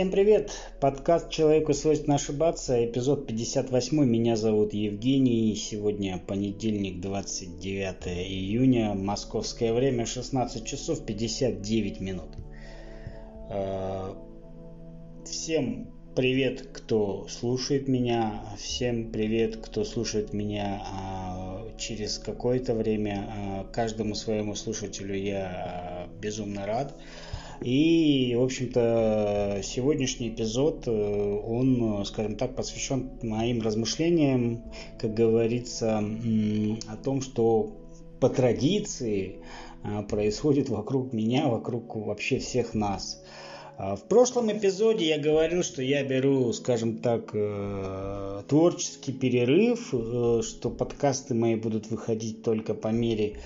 Всем привет! Подкаст «Человеку свойственно ошибаться», эпизод 58. Меня зовут Евгений. Сегодня понедельник, 29 июня, московское время, 16 часов 59 минут. Э, всем привет, кто слушает меня. Всем привет, кто слушает меня а, через какое-то время. А, каждому своему слушателю я безумно рад. И, в общем-то, сегодняшний эпизод, э, он, скажем так, посвящен моим размышлениям, как говорится, о том, что по традиции а, происходит вокруг меня, вокруг вообще всех нас. А, в прошлом эпизоде я говорил, что я беру, скажем так, э, творческий перерыв, э, что подкасты мои будут выходить только по мере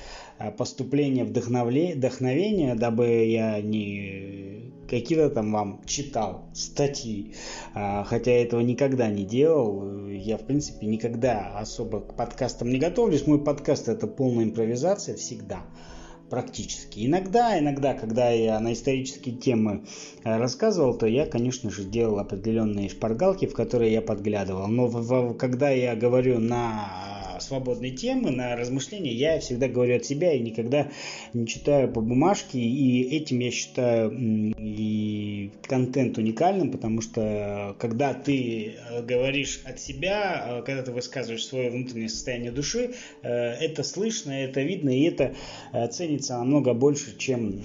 Э, поступления вдохновения, дабы я не какие-то там вам читал статьи, а, хотя я этого никогда не делал. Я, в принципе, никогда особо к подкастам не готовлюсь. Мой подкаст это полная импровизация всегда практически. Иногда, иногда, когда я на исторические темы э, рассказывал, то я, конечно же, делал определенные шпаргалки, в которые я подглядывал. Но в, в, когда я говорю на свободные темы, на размышления, я всегда говорю от себя и никогда не читаю по бумажке. И этим я считаю и контент уникальным, потому что когда ты э, говоришь от себя, э, когда ты высказываешь свое внутреннее состояние души, э, это слышно, это видно, и это ценится намного больше, чем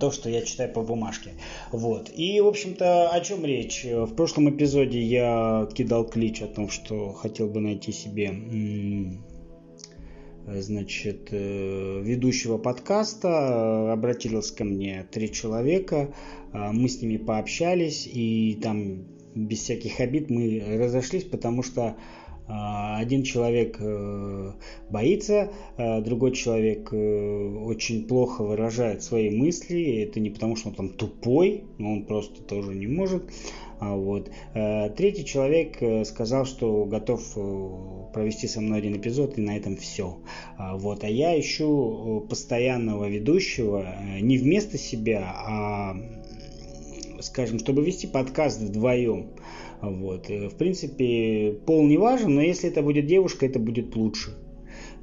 то, что я читаю по бумажке. Вот. И, в общем-то, о чем речь? В прошлом эпизоде я кидал клич о том, что хотел бы найти себе значит, э, ведущего подкаста. Обратилось ко мне три человека. А, мы с ними пообщались, и там без всяких обид мы разошлись, потому что а, один человек э, боится, а другой человек э, очень плохо выражает свои мысли. Это не потому, что он там тупой, но он просто тоже не может. А вот. Э, третий человек сказал, что готов провести со мной один эпизод, и на этом все. Вот. А я ищу постоянного ведущего не вместо себя, а скажем, чтобы вести подкаст вдвоем. Вот. Э, в принципе, пол не важен, но если это будет девушка, это будет лучше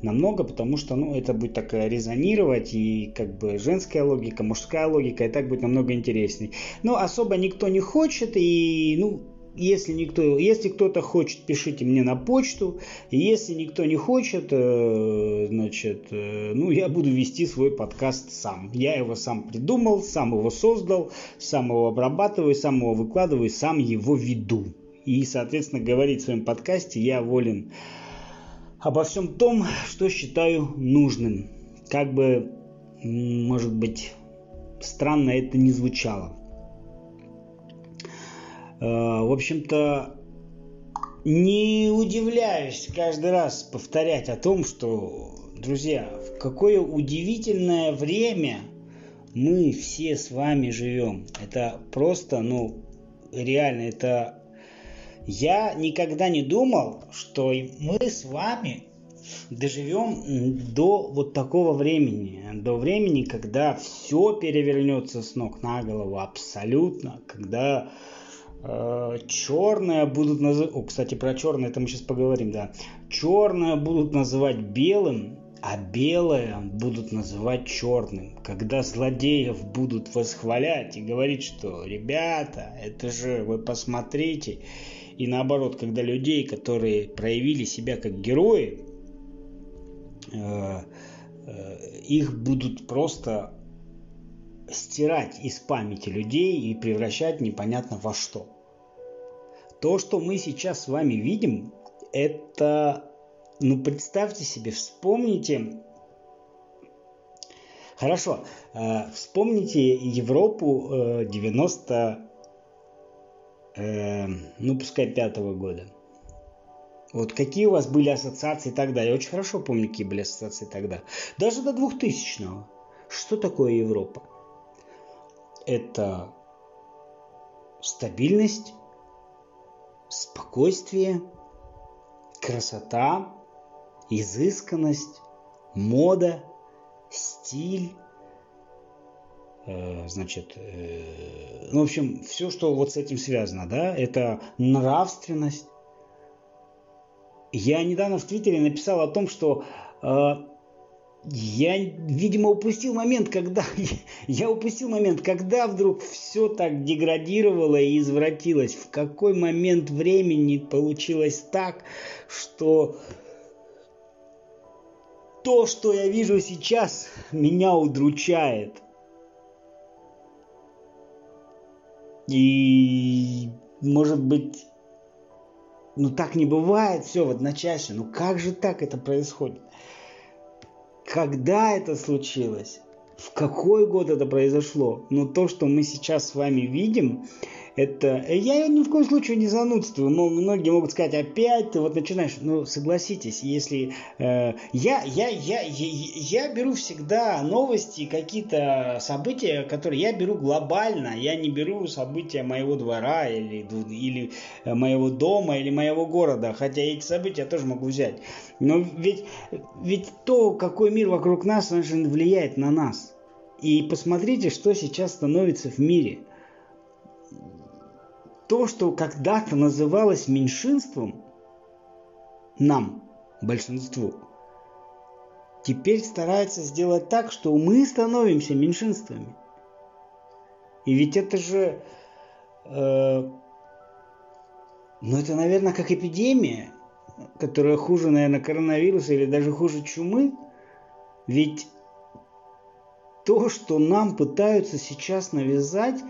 намного, потому что ну, это будет так резонировать, и как бы женская логика, мужская логика, и так будет намного интересней. Но особо никто не хочет, и ну, если никто, если кто-то хочет, пишите мне на почту. Если никто не хочет, э, значит, э, ну, я буду вести свой подкаст сам. Я его сам придумал, сам его создал, сам его обрабатываю, сам его выкладываю, сам его веду. И, соответственно, говорить в своем подкасте я волен обо всем том, что считаю нужным. Как бы, может быть, странно это не звучало. Э, в общем-то, не удивляюсь каждый раз повторять о том, что, друзья, в какое удивительное время мы все с вами живем. Это просто, ну, реально, это... Я никогда не думал, что мы с вами доживем до вот такого времени, до времени, когда все перевернется с ног на голову абсолютно, когда черное будут называть... О, кстати, про черное это мы сейчас поговорим, да. Черное будут называть белым, а белое будут называть черным. Когда злодеев будут восхвалять и говорить, что ребята, это же вы посмотрите. И наоборот, когда людей, которые проявили себя как герои, э, э, их будут просто стирать из памяти людей и превращать непонятно во что. То, что мы сейчас с вами видим, это, ну, представьте себе, вспомните, хорошо, э, вспомните Европу э, 90, э, ну, пускай пятого года. Вот какие у вас были ассоциации тогда? Я очень хорошо помню, какие были ассоциации тогда. Даже до 2000-го. Что такое Европа? Это стабильность, спокойствие, красота, изысканность, мода, стиль, э, значит, э, ну, в общем, все, что вот с этим связано, да, это нравственность. Я недавно в Твиттере написал о том, что э, я, видимо, упустил момент, когда я упустил момент, когда вдруг все так деградировало и извратилось. В какой момент времени получилось так, что то, что я вижу сейчас, меня удручает. И, может быть, ну так не бывает все в одночасье. Ну как же так это происходит? Когда это случилось? В какой год это произошло? Но то, что мы сейчас с вами видим, это... Я ни в коем случае не занудствую. Но многие могут сказать, опять ты вот начинаешь. Ну, согласитесь, если... Э, я, я, я, я, я беру всегда новости, какие-то события, которые я беру глобально. Я не беру события моего двора или, или моего дома или моего города. Хотя эти события я тоже могу взять. Но ведь, ведь то, какой мир вокруг нас, он же влияет на нас. И посмотрите, что сейчас становится в мире – то, что когда-то называлось меньшинством, нам, большинству, теперь старается сделать так, что мы становимся меньшинствами. И ведь это же... Э, ну, это, наверное, как эпидемия, которая хуже, наверное, коронавируса или даже хуже чумы. Ведь то, что нам пытаются сейчас навязать,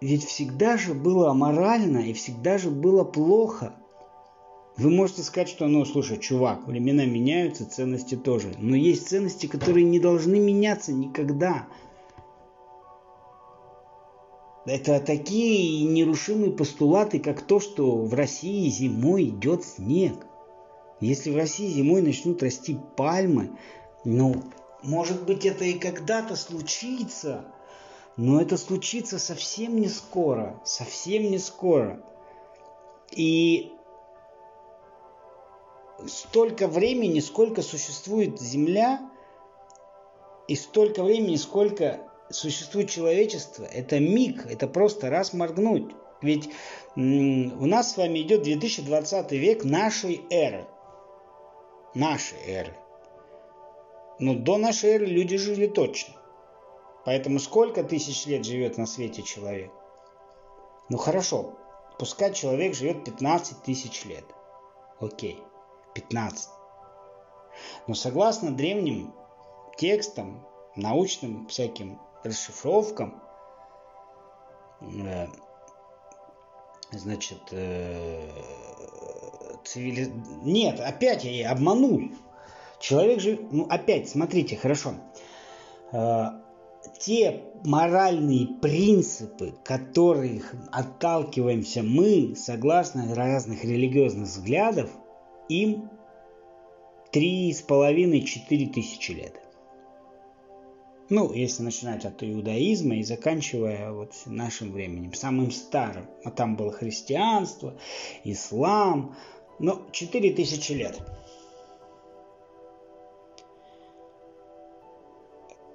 ведь всегда же было аморально и всегда же было плохо. Вы можете сказать, что, ну, слушай, чувак, времена меняются, ценности тоже. Но есть ценности, которые не должны меняться никогда. Это такие нерушимые постулаты, как то, что в России зимой идет снег. Если в России зимой начнут расти пальмы, ну, может быть, это и когда-то случится – но это случится совсем не скоро, совсем не скоро. И столько времени, сколько существует Земля, и столько времени, сколько существует человечество, это миг, это просто раз моргнуть. Ведь у нас с вами идет 2020 век нашей эры. Нашей эры. Но до нашей эры люди жили точно. Поэтому сколько тысяч лет живет на свете человек? Ну хорошо, пускай человек живет 15 тысяч лет. Окей, 15. Но согласно древним текстам, научным всяким расшифровкам, э, значит, э, цивили... Нет, опять я обманул. Человек же, ну опять, смотрите, хорошо. Э, те моральные принципы, которых отталкиваемся мы, согласно разных религиозных взглядов, им три с половиной-четыре тысячи лет. Ну, если начинать от иудаизма и заканчивая вот нашим временем, самым старым. А там было христианство, ислам. Ну, четыре тысячи лет.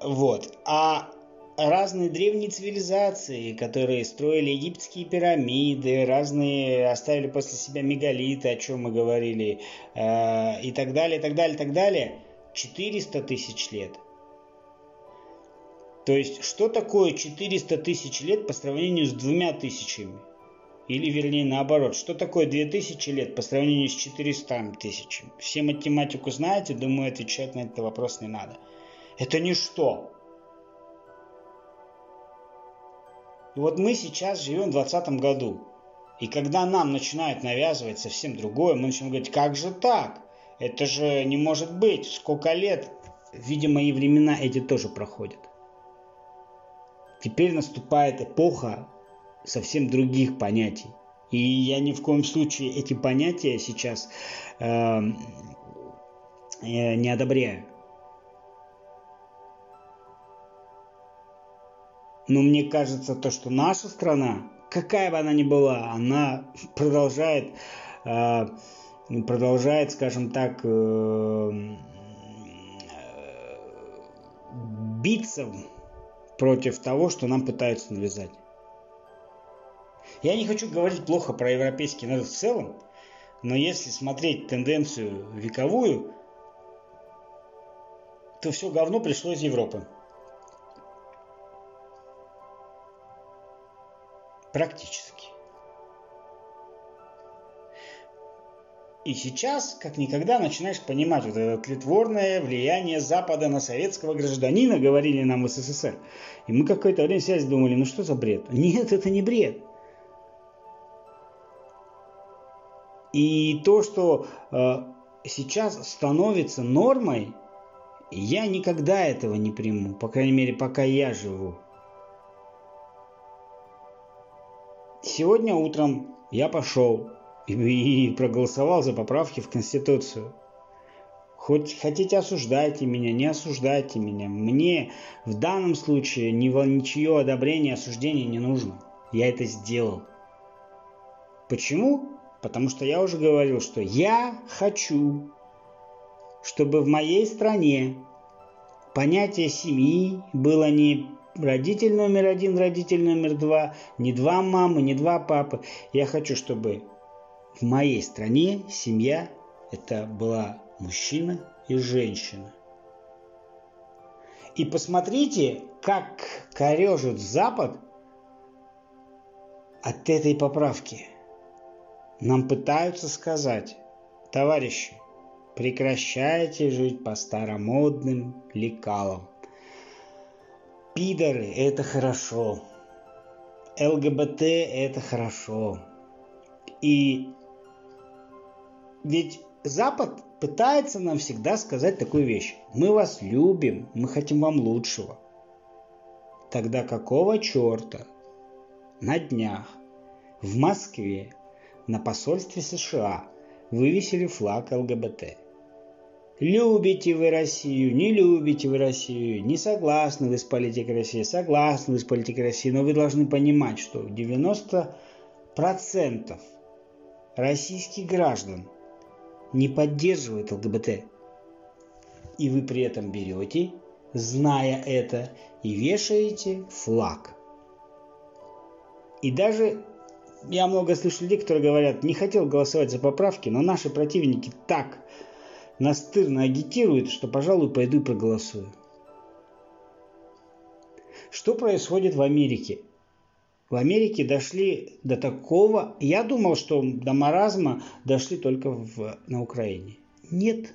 Вот. А разные древние цивилизации, которые строили египетские пирамиды, разные оставили после себя мегалиты, о чем мы говорили, э, и так далее, и так далее, и так далее, 400 тысяч лет. То есть, что такое 400 тысяч лет по сравнению с двумя тысячами? Или, вернее, наоборот, что такое 2000 лет по сравнению с 400 тысячами? Все математику знаете, думаю, отвечать на этот вопрос не надо. Это ничто. И вот мы сейчас живем в 2020 году. И когда нам начинают навязывать совсем другое, мы начинаем говорить, как же так? Это же не может быть. Сколько лет? Видимо, и времена эти тоже проходят. Теперь наступает эпоха совсем других понятий. И я ни в коем случае эти понятия сейчас э, э, не одобряю. Но мне кажется, то, что наша страна, какая бы она ни была, она продолжает, э, продолжает, скажем так, э, биться против того, что нам пытаются навязать. Я не хочу говорить плохо про европейский народ в целом, но если смотреть тенденцию вековую, то все говно пришло из Европы. Практически. И сейчас, как никогда, начинаешь понимать вот это тлетворное влияние Запада на советского гражданина, говорили нам в СССР. И мы какое-то время связь думали, ну что за бред? Нет, это не бред. И то, что э, сейчас становится нормой, я никогда этого не приму, по крайней мере, пока я живу. Сегодня утром я пошел и, проголосовал за поправки в Конституцию. Хоть хотите осуждайте меня, не осуждайте меня. Мне в данном случае ни, ничье одобрение, осуждение не нужно. Я это сделал. Почему? Потому что я уже говорил, что я хочу, чтобы в моей стране понятие семьи было не родитель номер один, родитель номер два, не два мамы, не два папы. Я хочу, чтобы в моей стране семья это была мужчина и женщина. И посмотрите, как корежит Запад от этой поправки. Нам пытаются сказать, товарищи, прекращайте жить по старомодным лекалам. Пидоры – это хорошо. ЛГБТ – это хорошо. И ведь Запад пытается нам всегда сказать такую вещь. Мы вас любим, мы хотим вам лучшего. Тогда какого черта на днях в Москве на посольстве США вывесили флаг ЛГБТ? Любите вы Россию, не любите вы Россию, не согласны вы с политикой России, согласны вы с политикой России, но вы должны понимать, что 90% российских граждан не поддерживает ЛГБТ. И вы при этом берете, зная это, и вешаете флаг. И даже я много слышу людей, которые говорят, не хотел голосовать за поправки, но наши противники так настырно агитируют, что, пожалуй, пойду и проголосую. Что происходит в Америке? в Америке дошли до такого... Я думал, что до маразма дошли только в, на Украине. Нет.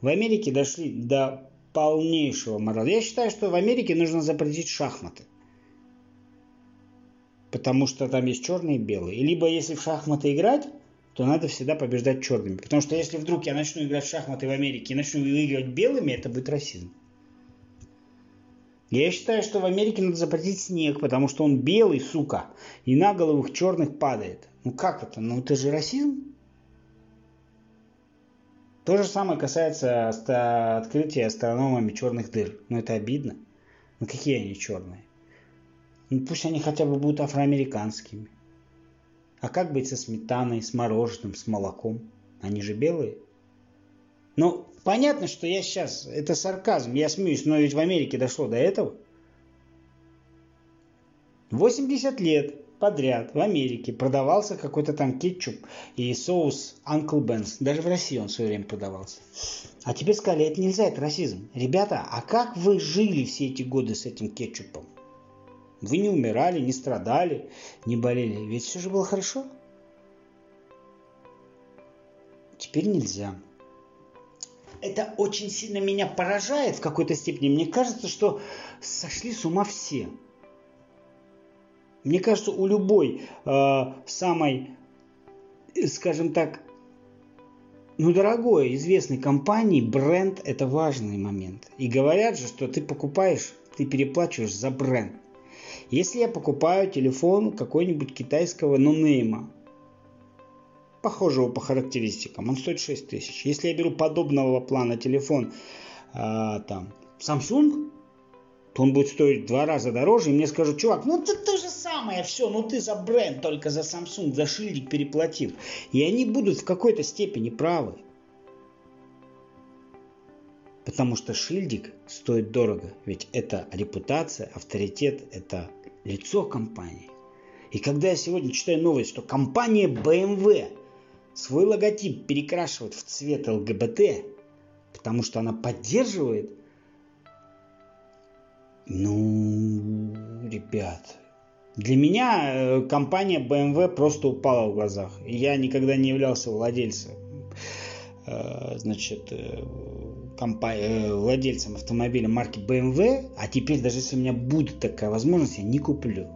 В Америке дошли до полнейшего маразма. Я считаю, что в Америке нужно запретить шахматы. Потому что там есть черные и белые. Либо если в шахматы играть, то надо всегда побеждать черными. Потому что если вдруг я начну играть в шахматы в Америке и начну выигрывать белыми, это будет расизм. Я считаю, что в Америке надо запретить снег, потому что он белый, сука, и на головах черных падает. Ну как это? Ну это же расизм. То же самое касается открытия астрономами черных дыр. Ну это обидно. Ну какие они черные? Ну пусть они хотя бы будут афроамериканскими. А как быть со сметаной, с мороженым, с молоком? Они же белые. Ну, понятно, что я сейчас, это сарказм, я смеюсь, но ведь в Америке дошло до этого. 80 лет подряд в Америке продавался какой-то там кетчуп и соус Uncle Ben's. Даже в России он в свое время продавался. А теперь сказали, это нельзя, это расизм. Ребята, а как вы жили все эти годы с этим кетчупом? Вы не умирали, не страдали, не болели. Ведь все же было хорошо. Теперь нельзя это очень сильно меня поражает в какой-то степени. Мне кажется, что сошли с ума все. Мне кажется, у любой э, самой, скажем так, ну, дорогой, известной компании бренд – это важный момент. И говорят же, что ты покупаешь, ты переплачиваешь за бренд. Если я покупаю телефон какой-нибудь китайского нонейма, похожего по характеристикам. Он стоит 6 тысяч. Если я беру подобного плана телефон, э, там, Samsung, то он будет стоить в два раза дороже, и мне скажут, чувак, ну ты то же самое, все, ну ты за бренд, только за Samsung, за шильдик переплатил. И они будут в какой-то степени правы. Потому что шильдик стоит дорого. Ведь это репутация, авторитет, это лицо компании. И когда я сегодня читаю новость, что компания BMW свой логотип перекрашивает в цвет ЛГБТ, потому что она поддерживает, ну, ребят, для меня э, компания BMW просто упала в глазах. Я никогда не являлся владельцем, э, значит, э, компания, владельцем автомобиля марки BMW, а теперь даже если у меня будет такая возможность, я не куплю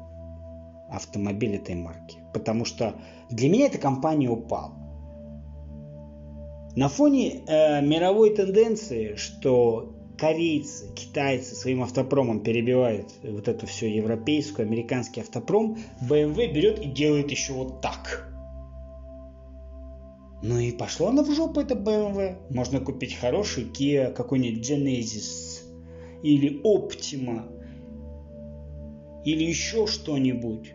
автомобиль этой марки. Потому что для меня эта компания упала. На фоне э, мировой тенденции, что корейцы, китайцы своим автопромом перебивают вот это все европейскую, американский автопром, BMW берет и делает еще вот так. Ну и пошло она в жопу, это BMW. Можно купить хороший Kia, какой-нибудь Genesis или Optima или еще что-нибудь.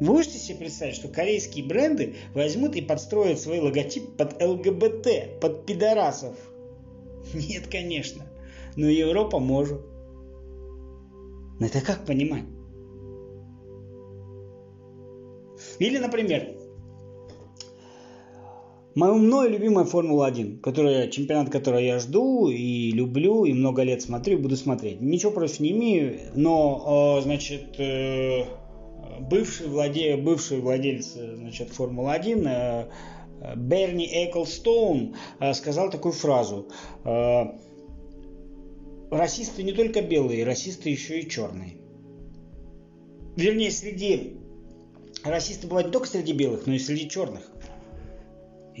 Вы можете себе представить, что корейские бренды возьмут и подстроят свой логотип под ЛГБТ, под пидорасов? Нет, конечно. Но Европа может. Но это как понимать? Или, например, мою мною любимая Формула-1, которая, чемпионат, который я жду и люблю, и много лет смотрю, и буду смотреть. Ничего против не имею, но, значит, э, бывший, владе... бывший владелец значит, Формулы-1 Берни Эклстоун э, сказал такую фразу. Э, расисты не только белые, расисты еще и черные. Вернее, среди расисты бывают не только среди белых, но и среди черных.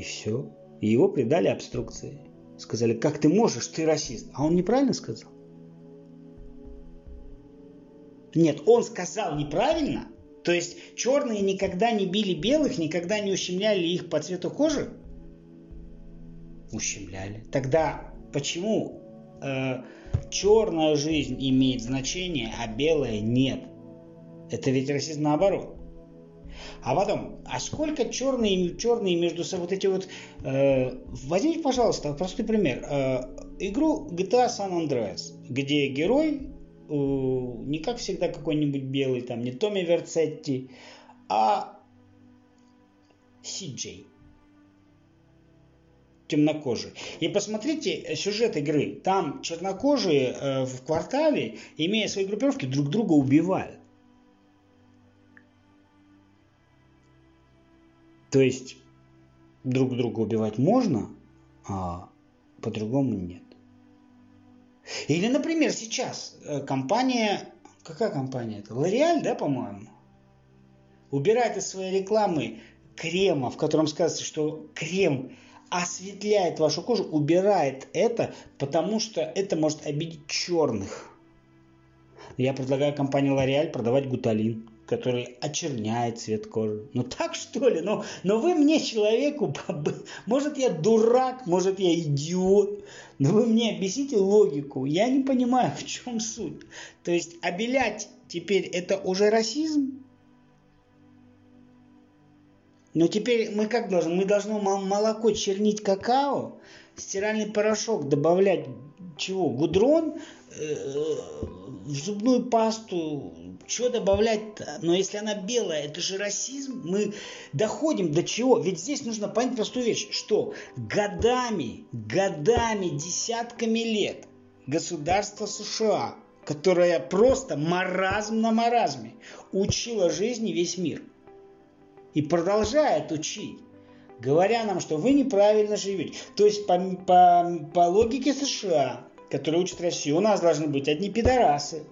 И все. И его предали обструкции. Сказали, как ты можешь, ты расист. А он неправильно сказал? Нет, он сказал неправильно, то есть черные никогда не били белых, никогда не ущемляли их по цвету кожи? Ущемляли. Тогда почему э, черная жизнь имеет значение, а белая нет? Это ведь расизм наоборот. А потом, а сколько черные черные между собой вот эти вот... Э, возьмите, пожалуйста, простой пример. Э, игру GTA San Andreas, где герой не как всегда какой-нибудь белый, там не Томми Верцетти, а Сиджей темнокожий. И посмотрите сюжет игры. Там чернокожие э, в квартале, имея свои группировки, друг друга убивают. То есть друг друга убивать можно, а по-другому нет. Или, например, сейчас э, компания, какая компания это? L'Oreal, да, по-моему? Убирает из своей рекламы крема, в котором сказано, что крем осветляет вашу кожу, убирает это, потому что это может обидеть черных. Я предлагаю компании L'Oreal продавать гуталин который очерняет цвет кожи. Ну так что ли? Но, но вы мне человеку, может я дурак, может я идиот, но вы мне объясните логику. Я не понимаю, в чем суть. То есть обелять теперь это уже расизм? Но теперь мы как должны? Мы должны молоко чернить какао, стиральный порошок добавлять чего? Гудрон, в зубную пасту что добавлять-то? Но если она белая, это же расизм. Мы доходим до чего? Ведь здесь нужно понять простую вещь, что годами, годами, десятками лет государство США, которое просто маразм на маразме, учило жизни весь мир. И продолжает учить говоря нам, что вы неправильно живете. То есть по, по, по логике США, которые учат Россию, у нас должны быть одни пидорасы,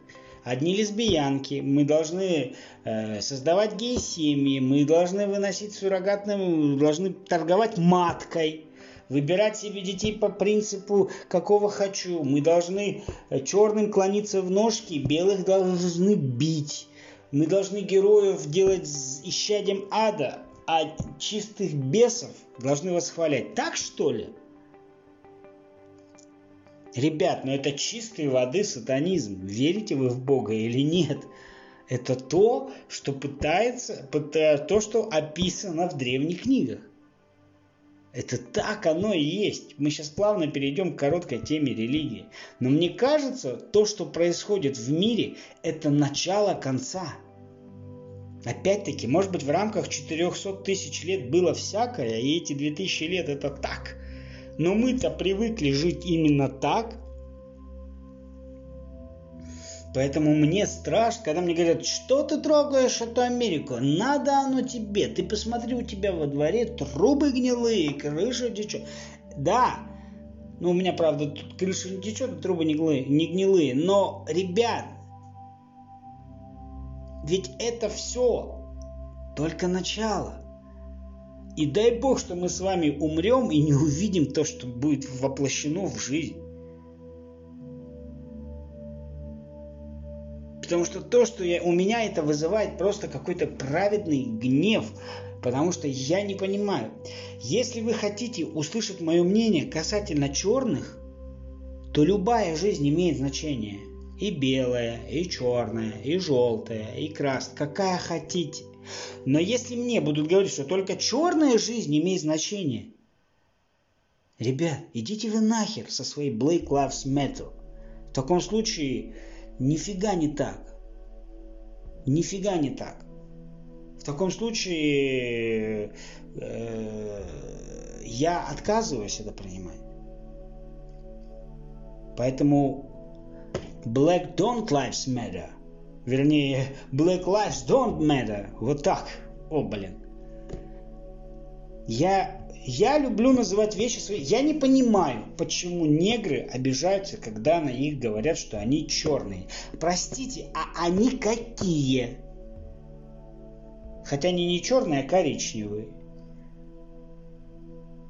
одни лесбиянки, мы должны э, создавать гей-семьи, мы должны выносить суррогатным, должны торговать маткой, выбирать себе детей по принципу какого хочу, мы должны э, черным клониться в ножки, белых должны бить, мы должны героев делать исчадием ада, а чистых бесов должны восхвалять. Так что ли? Ребят, ну это чистой воды сатанизм. Верите вы в Бога или нет? Это то, что пытается, то, что описано в древних книгах. Это так оно и есть. Мы сейчас плавно перейдем к короткой теме религии. Но мне кажется, то, что происходит в мире, это начало конца. Опять-таки, может быть, в рамках 400 тысяч лет было всякое, и эти 2000 лет это так. Но мы-то привыкли жить именно так, Поэтому мне страшно, когда мне говорят, что ты трогаешь эту Америку, надо оно тебе, ты посмотри, у тебя во дворе трубы гнилые, крыша течет. Да, ну у меня, правда, тут крыша не течет, трубы не, гнилые, не гнилые, но, ребят, ведь это все только начало. И дай бог, что мы с вами умрем и не увидим то, что будет воплощено в жизнь. Потому что то, что я, у меня это вызывает просто какой-то праведный гнев. Потому что я не понимаю. Если вы хотите услышать мое мнение касательно черных, то любая жизнь имеет значение. И белая, и черная, и желтая, и красная. Какая хотите. Но если мне будут говорить, что только черная жизнь имеет значение, ребят, идите вы нахер со своей Black Lives Matter. В таком случае Нифига не так. Нифига не так. В таком случае э, я отказываюсь это принимать. Поэтому Black Don't Lives Matter. Вернее, Black Lives Don't Matter. Вот так. О, блин. Я я люблю называть вещи свои. Я не понимаю, почему негры обижаются, когда на них говорят, что они черные. Простите, а они какие? Хотя они не черные, а коричневые.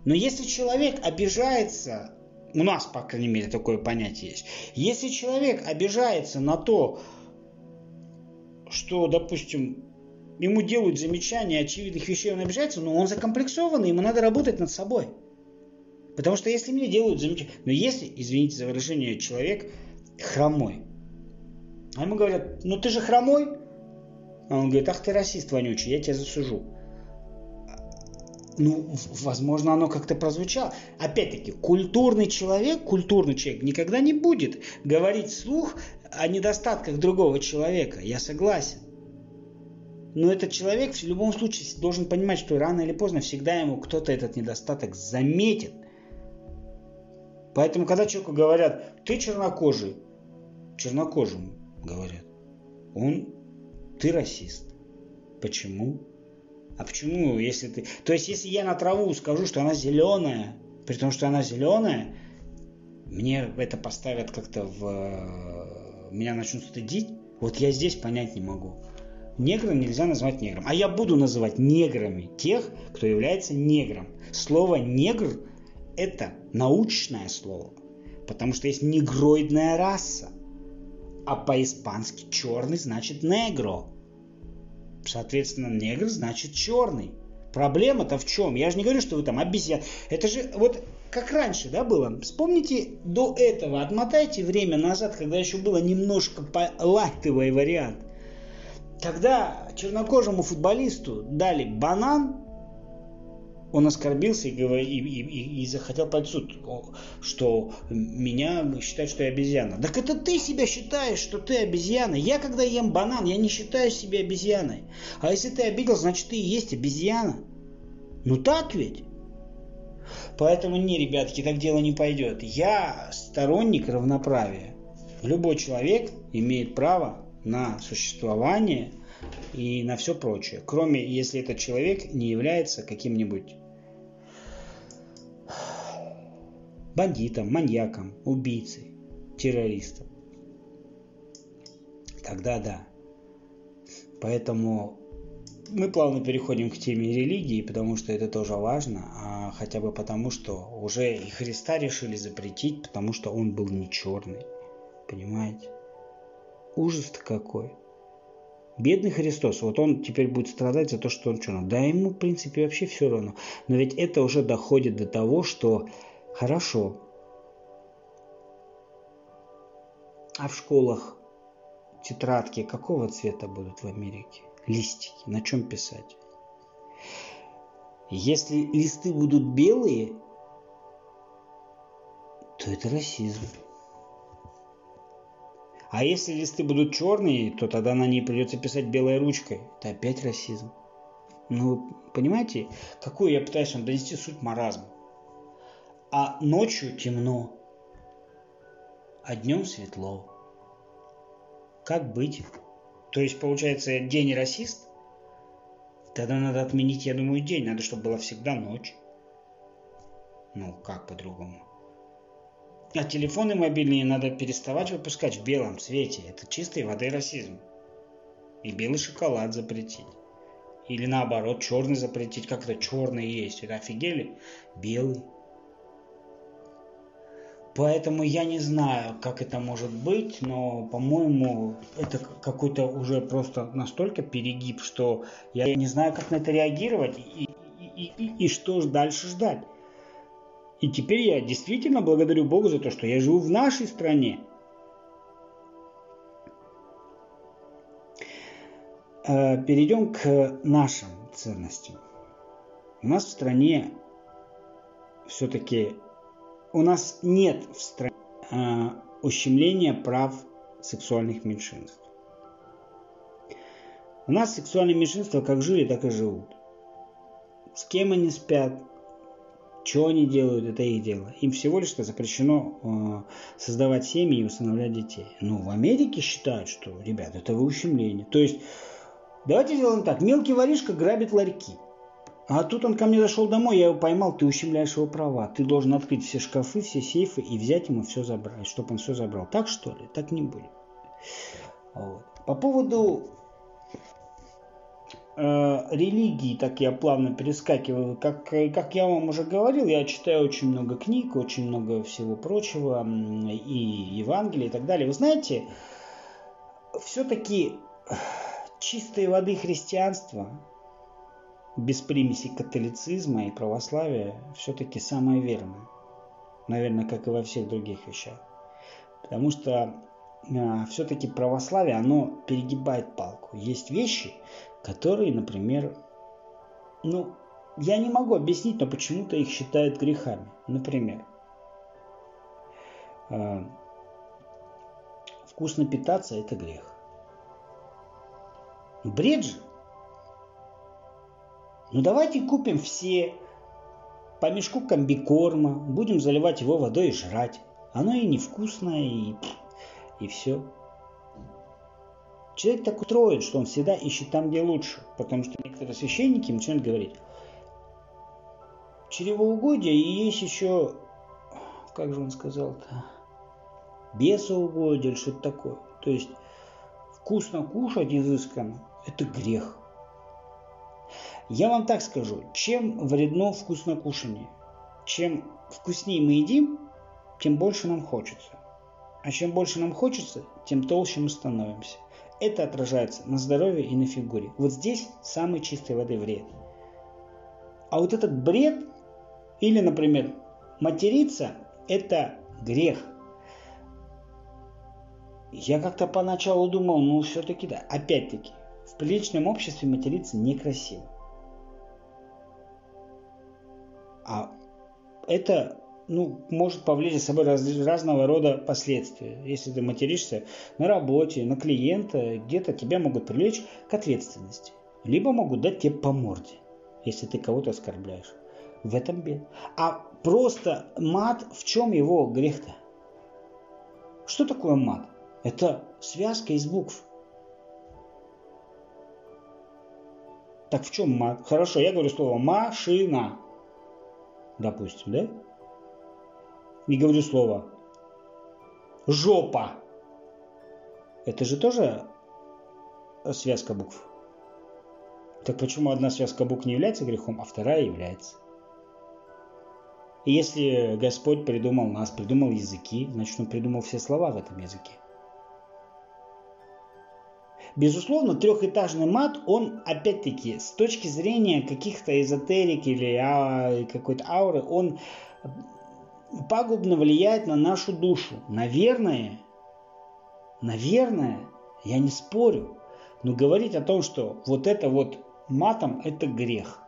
Но если человек обижается, у нас, по крайней мере, такое понятие есть, если человек обижается на то, что, допустим, ему делают замечания очевидных вещей, он обижается, но он закомплексованный, ему надо работать над собой. Потому что если мне делают замечания... Но если, извините за выражение, человек хромой, а ему говорят, ну ты же хромой, а он говорит, ах ты расист вонючий, я тебя засужу. Ну, возможно, оно как-то прозвучало. Опять-таки, культурный человек, культурный человек никогда не будет говорить вслух о недостатках другого человека. Я согласен. Но этот человек в любом случае должен понимать, что рано или поздно всегда ему кто-то этот недостаток заметит. Поэтому, когда человеку говорят, ты чернокожий, чернокожему говорят, он, ты расист. Почему? А почему, если ты... То есть, если я на траву скажу, что она зеленая, при том, что она зеленая, мне это поставят как-то в... Меня начнут стыдить. Вот я здесь понять не могу. Негра нельзя назвать негром. А я буду называть неграми тех, кто является негром. Слово негр – это научное слово, потому что есть негроидная раса. А по-испански черный значит негро. Соответственно, негр значит черный. Проблема-то в чем? Я же не говорю, что вы там обезьян. Это же вот как раньше, да, было? Вспомните до этого, отмотайте время назад, когда еще было немножко лайтовый вариант. Когда чернокожему футболисту дали банан, он оскорбился и, и, и, и захотел под суд, что меня считают, что я обезьяна. Так это ты себя считаешь, что ты обезьяна. Я когда ем банан, я не считаю себя обезьяной. А если ты обиделся, значит ты и есть обезьяна. Ну так ведь? Поэтому не, ребятки, так дело не пойдет. Я сторонник равноправия. Любой человек имеет право на существование и на все прочее, кроме если этот человек не является каким-нибудь бандитом, маньяком, убийцей, террористом. Тогда да. Поэтому мы плавно переходим к теме религии, потому что это тоже важно, а хотя бы потому, что уже и Христа решили запретить, потому что он был не черный. Понимаете? Ужас-то какой. Бедный Христос, вот он теперь будет страдать за то, что он черный. Да ему, в принципе, вообще все равно. Но ведь это уже доходит до того, что хорошо. А в школах тетрадки какого цвета будут в Америке? Листики. На чем писать? Если листы будут белые, то это расизм. А если листы будут черные, то тогда на ней придется писать белой ручкой. Это опять расизм. Ну, понимаете, какую я пытаюсь вам донести суть маразма? А ночью темно, а днем светло. Как быть? То есть, получается, день расист? Тогда надо отменить, я думаю, день. Надо, чтобы была всегда ночь. Ну, как по-другому? А телефоны мобильные надо переставать выпускать в белом цвете. Это чистой воды расизм. И белый шоколад запретить. Или наоборот, черный запретить. Как это черный есть? Это офигели? Белый. Поэтому я не знаю, как это может быть, но, по-моему, это какой-то уже просто настолько перегиб, что я не знаю, как на это реагировать и, и, и, и что дальше ждать. И теперь я действительно благодарю Бога за то, что я живу в нашей стране. Э, перейдем к нашим ценностям. У нас в стране все-таки у нас нет в стране э, ущемления прав сексуальных меньшинств. У нас сексуальные меньшинства как жили, так и живут. С кем они спят, что они делают, это их дело. Им всего лишь запрещено э, создавать семьи и усыновлять детей. Но в Америке считают, что, ребят, это вы ущемление. То есть, давайте сделаем так. Мелкий воришка грабит ларьки. А тут он ко мне зашел домой, я его поймал, ты ущемляешь его права. Ты должен открыть все шкафы, все сейфы и взять ему все забрать, чтобы он все забрал. Так что ли? Так не будет. Вот. По поводу Э, религии, так я плавно перескакиваю. Как, как я вам уже говорил, я читаю очень много книг, очень много всего прочего, и Евангелия и так далее. Вы знаете, все-таки чистой воды христианства, без примеси католицизма и православия, все-таки самое верное. Наверное, как и во всех других вещах. Потому что э, все-таки православие, оно перегибает палку. Есть вещи, которые, например, ну, я не могу объяснить, но почему-то их считают грехами. Например, э, вкусно питаться – это грех. Бред же. Ну давайте купим все по мешку комбикорма, будем заливать его водой и жрать. Оно и невкусное, и, и все. Человек так устроен, что он всегда ищет там, где лучше. Потому что некоторые священники начинают говорить, чревоугодие и есть еще, как же он сказал-то, бесоугодие или что-то такое. То есть вкусно кушать изысканно – это грех. Я вам так скажу, чем вредно вкусно кушание? Чем вкуснее мы едим, тем больше нам хочется. А чем больше нам хочется, тем толще мы становимся. Это отражается на здоровье и на фигуре. Вот здесь самый чистой воды вред. А вот этот бред, или, например, материться, это грех. Я как-то поначалу думал, ну все-таки да. Опять-таки, в приличном обществе материться некрасиво. А это ну, может повлечь за собой раз, разного рода последствия. Если ты материшься на работе, на клиента, где-то тебя могут привлечь к ответственности. Либо могут дать тебе по морде, если ты кого-то оскорбляешь. В этом бед. А просто мат, в чем его грех-то? Что такое мат? Это связка из букв. Так в чем мат? Хорошо, я говорю слово машина. Допустим, да? не говорю слово. Жопа. Это же тоже связка букв. Так почему одна связка букв не является грехом, а вторая является? И если Господь придумал нас, придумал языки, значит, Он придумал все слова в этом языке. Безусловно, трехэтажный мат, он, опять-таки, с точки зрения каких-то эзотерик или а, какой-то ауры, он пагубно влияет на нашу душу. Наверное, наверное, я не спорю, но говорить о том, что вот это вот матом, это грех.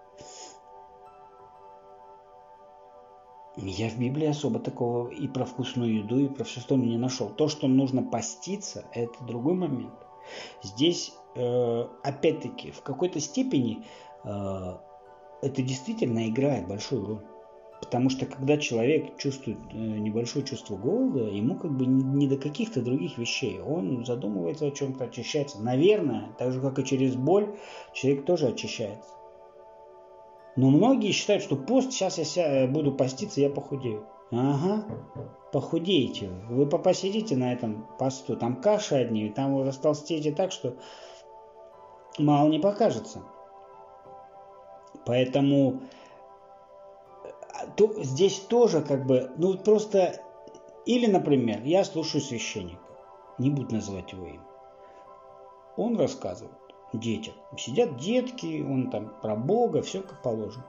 Я в Библии особо такого и про вкусную еду, и про все остальное не нашел. То, что нужно поститься, это другой момент. Здесь, э, опять-таки, в какой-то степени э, это действительно играет большую роль. Потому что когда человек чувствует э, небольшое чувство голода, ему как бы не до каких-то других вещей. Он задумывается о чем-то, очищается. Наверное, так же как и через боль, человек тоже очищается. Но многие считают, что пост, сейчас я буду поститься, я похудею. Ага, похудеете вы. Посидите на этом посту, там каши одни, там вы растолстеете так, что мало не покажется. Поэтому то, здесь тоже как бы, ну просто, или, например, я слушаю священника, не буду называть его имя. Он рассказывает детям. Сидят детки, он там про Бога, все как положено.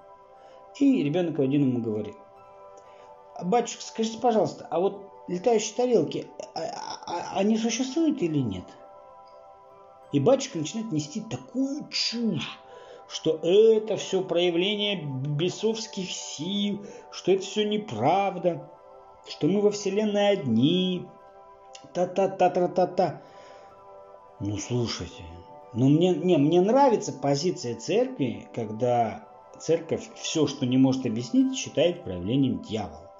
И ребенок один ему говорит. Батюшка, скажите, пожалуйста, а вот летающие тарелки, а, а, а, они существуют или нет? И батюшка начинает нести такую чушь, что это все проявление бесовских сил, что это все неправда, что мы во Вселенной одни. Та-та-та-та-та-та. Ну, слушайте, ну мне, не, мне нравится позиция церкви, когда церковь все, что не может объяснить, считает проявлением дьявола.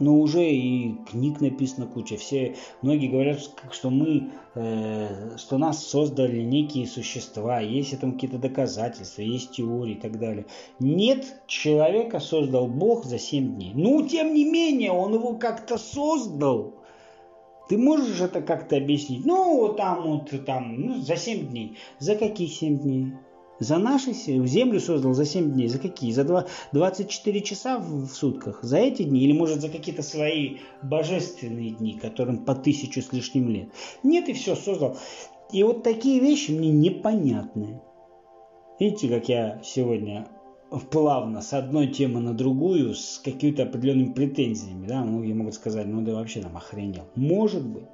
Но уже и книг написано куча. Все, многие говорят, что мы, э, что нас создали некие существа, есть этому какие-то доказательства, есть теории и так далее. Нет, человека создал Бог за 7 дней. Ну, тем не менее, он его как-то создал. Ты можешь это как-то объяснить? Ну, там, вот там, ну, за 7 дней. За какие 7 дней? За наши землю создал за 7 дней. За какие? За 2, 24 часа в, в сутках? За эти дни? Или может за какие-то свои божественные дни, которым по тысячу с лишним лет? Нет, и все, создал. И вот такие вещи мне непонятны. Видите, как я сегодня плавно с одной темы на другую с какими-то определенными претензиями, да, многие могут сказать, ну да вообще там охренел. Может быть.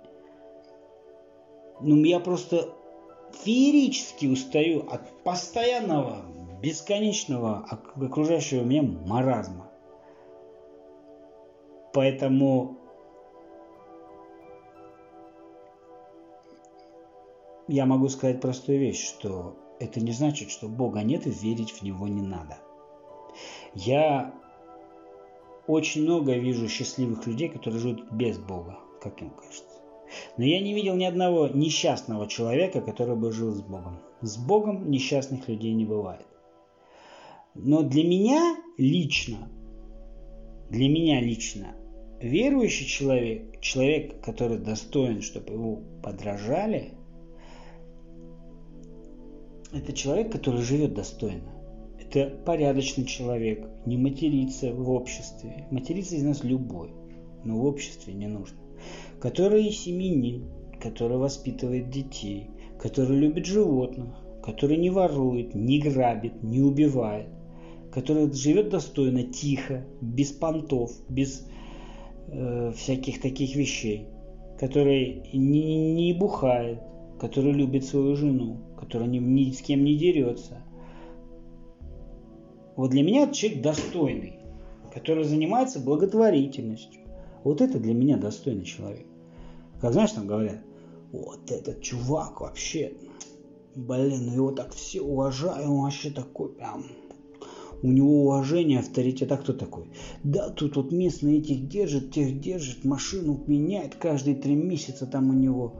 Ну, я просто феерически устаю от постоянного, бесконечного окружающего меня маразма. Поэтому я могу сказать простую вещь, что это не значит, что Бога нет и верить в Него не надо. Я очень много вижу счастливых людей, которые живут без Бога, как им кажется. Но я не видел ни одного несчастного человека, который бы жил с Богом. С Богом несчастных людей не бывает. Но для меня лично, для меня лично, верующий человек, человек, который достоин, чтобы его подражали, это человек, который живет достойно. Это порядочный человек, не матерится в обществе. Материться из нас любой, но в обществе не нужно который семьянин, который воспитывает детей, который любит животных, который не ворует, не грабит, не убивает, который живет достойно, тихо, без понтов, без э, всяких таких вещей, который не, не бухает, который любит свою жену, который ни, ни с кем не дерется. Вот для меня человек достойный, который занимается благотворительностью. Вот это для меня достойный человек. Как знаешь, там говорят, вот этот чувак вообще, блин, ну его так все уважают, он вообще такой прям, у него уважение, авторитет. А кто такой? Да, тут вот местные этих держит, тех держит, машину меняет каждые три месяца там у него.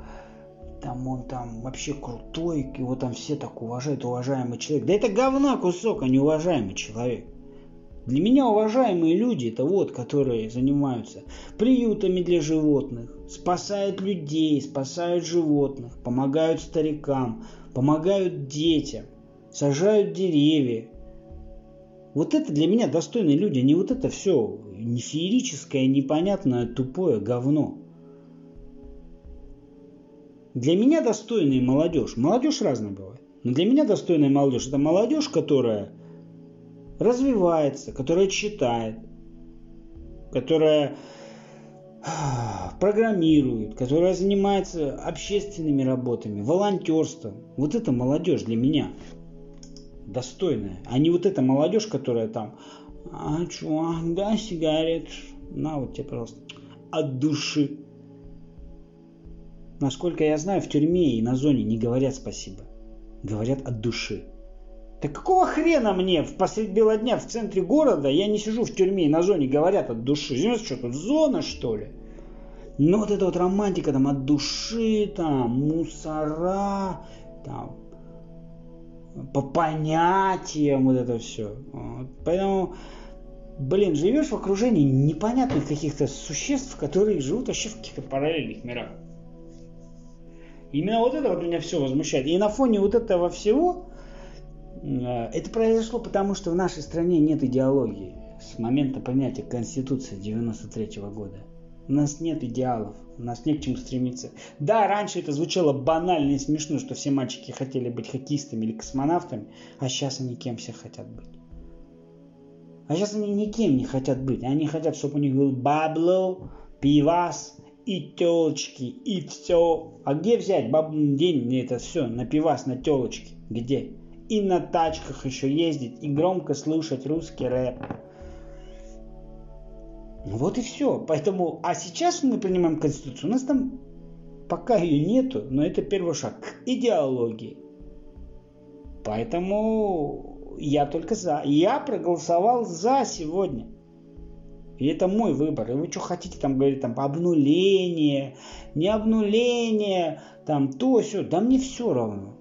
Там он там вообще крутой, его там все так уважают, уважаемый человек. Да это говна кусок, а не уважаемый человек. Для меня уважаемые люди это вот, которые занимаются приютами для животных, спасают людей, спасают животных, помогают старикам, помогают детям, сажают деревья. Вот это для меня достойные люди, а не вот это все не феерическое, непонятное, тупое говно. Для меня достойная молодежь. Молодежь разная бывает. Но для меня достойная молодежь – это молодежь, которая развивается, которая читает, которая программирует, которая занимается общественными работами, волонтерством. Вот это молодежь для меня. достойное, а не вот эта молодежь, которая там, а чё, да, сигарет, на вот тебе, пожалуйста, от души. Насколько я знаю, в тюрьме и на зоне не говорят спасибо. Говорят от души. Так какого хрена мне в посреди бела дня в центре города, я не сижу в тюрьме и на зоне говорят от души. Знаете, что тут зона, что ли? Ну вот эта вот романтика там от души, там мусора, там по понятиям вот это все. Вот. Поэтому, блин, живешь в окружении непонятных каких-то существ, которые живут вообще в каких-то параллельных мирах. Именно вот это вот меня все возмущает. И на фоне вот этого всего это произошло потому, что в нашей стране нет идеологии с момента принятия Конституции 93 года. У нас нет идеалов, у нас не к чему стремиться. Да, раньше это звучало банально и смешно, что все мальчики хотели быть хоккеистами или космонавтами, а сейчас они кем все хотят быть. А сейчас они никем не хотят быть. Они хотят, чтобы у них был бабло, пивас и телочки, и все. А где взять баб... день это все на пивас, на телочки? Где? И на тачках еще ездить, и громко слушать русский рэп. Вот и все. Поэтому, а сейчас мы принимаем Конституцию, у нас там пока ее нету, но это первый шаг к идеологии. Поэтому я только за. Я проголосовал за сегодня. И это мой выбор. И вы что хотите там говорить, там обнуление, не обнуление, там то, все. Да мне все равно.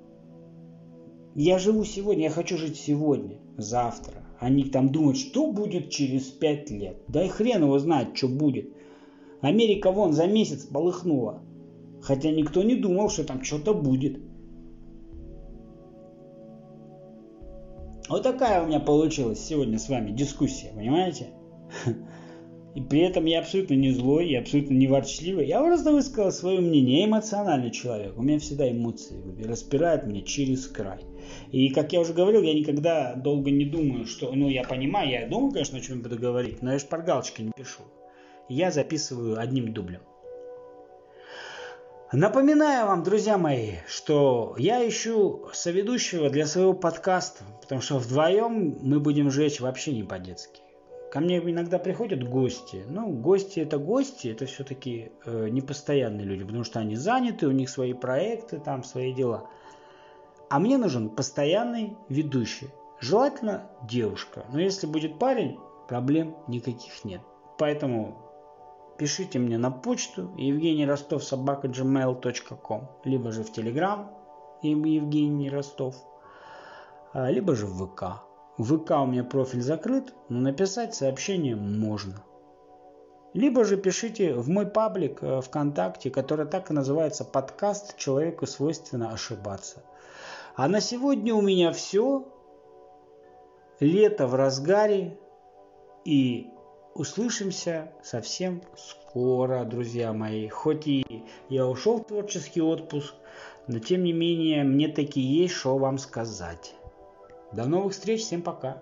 Я живу сегодня, я хочу жить сегодня, завтра. Они там думают, что будет через пять лет. Да и хрен его знает, что будет. Америка вон за месяц полыхнула. Хотя никто не думал, что там что-то будет. Вот такая у меня получилась сегодня с вами дискуссия, понимаете? И при этом я абсолютно не злой, я абсолютно не ворчливый. Я просто высказал свое мнение. Я эмоциональный человек. У меня всегда эмоции распирают меня через край. И, как я уже говорил, я никогда долго не думаю, что... Ну, я понимаю, я думаю, конечно, о чем буду говорить, но я шпаргалочки не пишу. Я записываю одним дублем. Напоминаю вам, друзья мои, что я ищу соведущего для своего подкаста, потому что вдвоем мы будем жечь вообще не по-детски. Ко мне иногда приходят гости. Ну, гости это гости, это все-таки э, непостоянные люди, потому что они заняты, у них свои проекты, там свои дела. А мне нужен постоянный ведущий. Желательно девушка. Но если будет парень, проблем никаких нет. Поэтому пишите мне на почту евгений ростов собака gmail.com либо же в телеграм Евгений Ростов, а, либо же в ВК. В ВК у меня профиль закрыт, но написать сообщение можно. Либо же пишите в мой паблик э, ВКонтакте, который так и называется «Подкаст «Человеку свойственно ошибаться». А на сегодня у меня все. Лето в разгаре. И услышимся совсем скоро, друзья мои. Хоть и я ушел в творческий отпуск, но тем не менее мне таки есть что вам сказать. До новых встреч, всем пока.